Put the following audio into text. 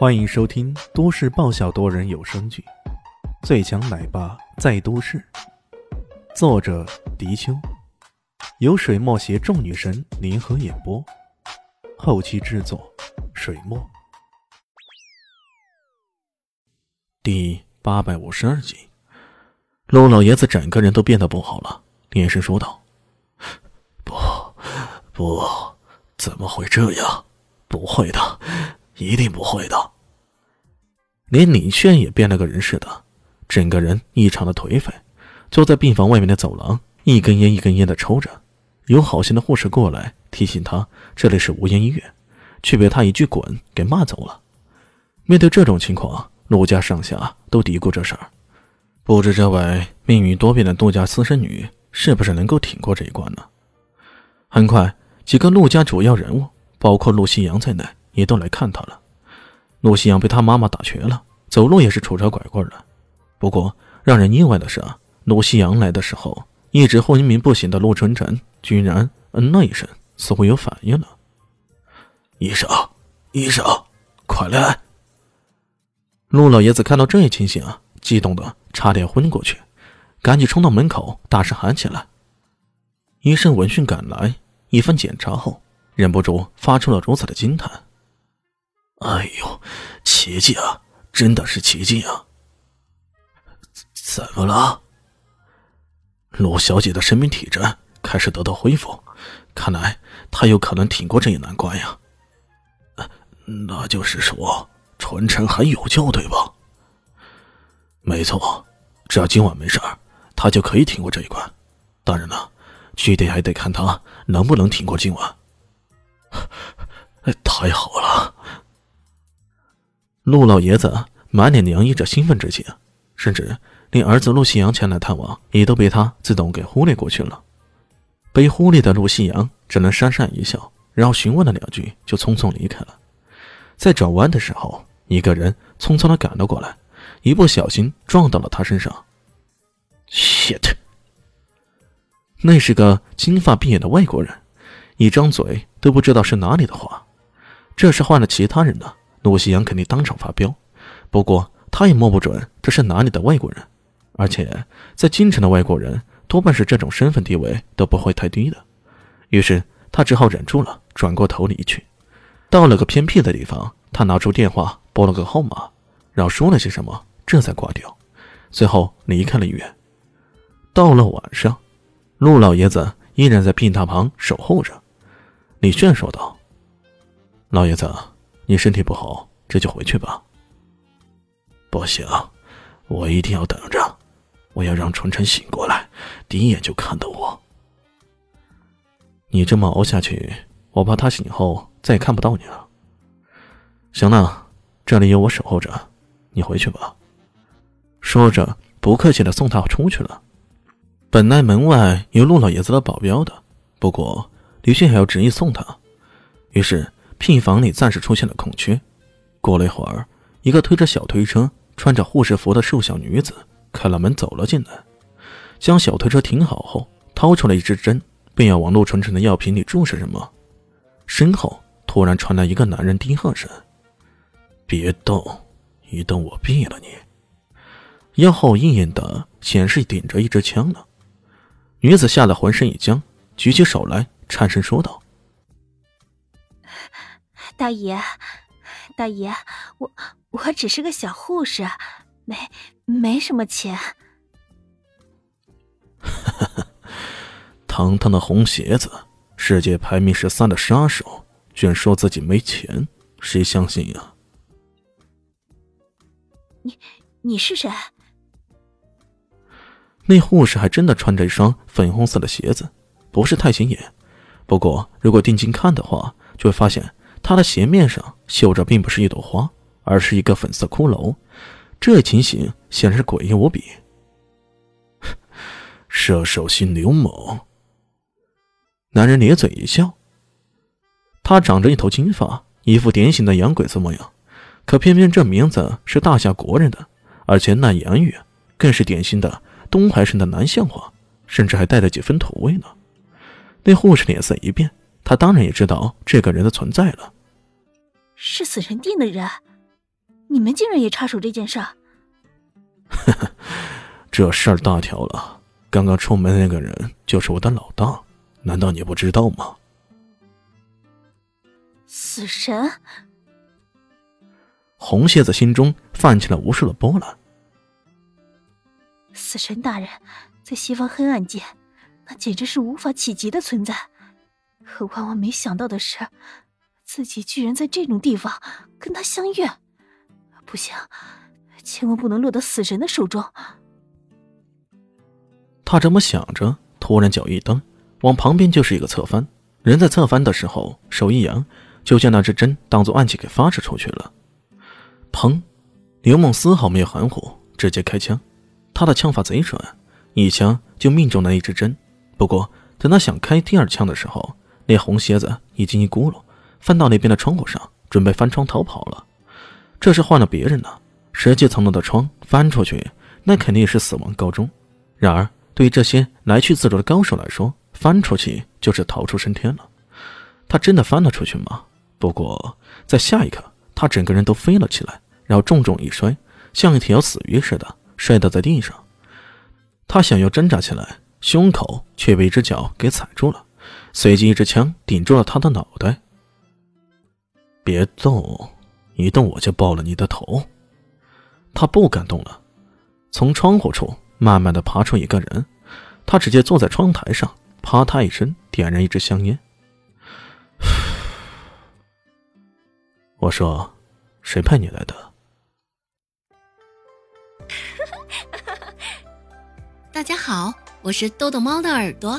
欢迎收听都市爆笑多人有声剧《最强奶爸在都市》，作者：迪秋，由水墨携众女神联合演播，后期制作：水墨。第八百五十二集，陆老爷子整个人都变得不好了，连声说道：“不，不，怎么会这样？不会的。”一定不会的。连李炫也变了个人似的，整个人异常的颓废，坐在病房外面的走廊，一根烟一根烟的抽着。有好心的护士过来提醒他，这里是无烟医院，却被他一句“滚”给骂走了。面对这种情况，陆家上下都嘀咕这事儿，不知这位命运多变的陆家私生女是不是能够挺过这一关呢？很快，几个陆家主要人物，包括陆西阳在内。也都来看他了。陆夕阳被他妈妈打瘸了，走路也是拄着拐棍的。不过让人意外的是啊，陆夕阳来的时候，一直昏迷不醒的陆晨晨居然嗯了一声，似乎有反应了。医生，医生，快来！陆老爷子看到这一情形啊，激动的差点昏过去，赶紧冲到门口，大声喊起来。医生闻讯赶来，一番检查后，忍不住发出了如此的惊叹。哎呦，奇迹啊！真的是奇迹啊！怎么了？陆小姐的生命体质开始得到恢复，看来她有可能挺过这一难关呀。那就是说，纯臣还有救，对吧？没错，只要今晚没事儿，她就可以挺过这一关。当然了，具体还得看她能不能挺过今晚。太好了！陆老爷子满脸洋溢着兴奋之情，甚至连儿子陆夕阳前来探望也都被他自动给忽略过去了。被忽略的陆夕阳只能讪讪一笑，然后询问了两句，就匆匆离开了。在转弯的时候，一个人匆匆的赶了过来，一不小心撞到了他身上。shit！那是个金发碧眼的外国人，一张嘴都不知道是哪里的话。这是换了其他人呢。陆夕阳肯定当场发飙，不过他也摸不准这是哪里的外国人，而且在京城的外国人多半是这种身份地位都不会太低的，于是他只好忍住了，转过头离去。到了个偏僻的地方，他拿出电话拨了个号码，然后说了些什么，这才挂掉，随后离开了医院。到了晚上，陆老爷子依然在病榻旁守候着。李炫说道：“老爷子。”你身体不好，这就回去吧。不行，我一定要等着，我要让纯纯醒过来，第一眼就看到我。你这么熬下去，我怕他醒后再也看不到你了。行了，这里有我守候着，你回去吧。说着，不客气的送他出去了。本来门外有陆老爷子的保镖的，不过李迅还要执意送他，于是。病房里暂时出现了空缺。过了一会儿，一个推着小推车、穿着护士服的瘦小女子开了门走了进来，将小推车停好后，掏出了一支针，便要往陆纯纯的药瓶里注射什么。身后突然传来一个男人低喝声：“别动，一动我毙了你！”腰后硬硬的显示顶着一支枪呢。女子吓得浑身一僵，举起手来，颤声说道。大爷，大爷，我我只是个小护士，没没什么钱。哈哈，堂堂的红鞋子，世界排名十三的杀手，居然说自己没钱，谁相信呀？你你是谁？那护士还真的穿着一双粉红色的鞋子，不是太显眼。不过如果定睛看的话，就会发现。他的鞋面上绣着，并不是一朵花，而是一个粉色骷髅。这情形显然是诡异无比。射手型刘某，男人咧嘴一笑。他长着一头金发，一副典型的洋鬼子模样。可偏偏这名字是大夏国人的，而且那言语更是典型的东海省的南向话，甚至还带着几分土味呢。那护士脸色一变。他当然也知道这个人的存在了，是死神定的人。你们竟然也插手这件事儿？呵呵，这事儿大条了。刚刚出门那个人就是我的老大，难道你不知道吗？死神。红蝎子心中泛起了无数的波澜。死神大人，在西方黑暗界，那简直是无法企及的存在。可万万没想到的是，自己居然在这种地方跟他相遇。不行，千万不能落到死神的手中。他这么想着，突然脚一蹬，往旁边就是一个侧翻。人在侧翻的时候，手一扬，就将那只针当做暗器给发射出去了。砰！刘梦丝毫没有含糊，直接开枪。他的枪法贼准，一枪就命中了一只针。不过，等他想开第二枪的时候，那红蝎子已经一咕噜翻到那边的窗户上，准备翻窗逃跑了。这是换了别人呢，十几层楼的窗翻出去，那肯定是死亡告终。然而，对于这些来去自如的高手来说，翻出去就是逃出升天了。他真的翻了出去吗？不过，在下一刻。他整个人都飞了起来，然后重重一摔，像一条死鱼似的摔倒在地上。他想要挣扎起来，胸口却被一只脚给踩住了，随即一支枪顶住了他的脑袋。别动，一动我就爆了你的头！他不敢动了。从窗户处慢慢的爬出一个人，他直接坐在窗台上，啪嗒一声点燃一支香烟。我说：“谁派你来的？” 大家好，我是豆豆猫的耳朵。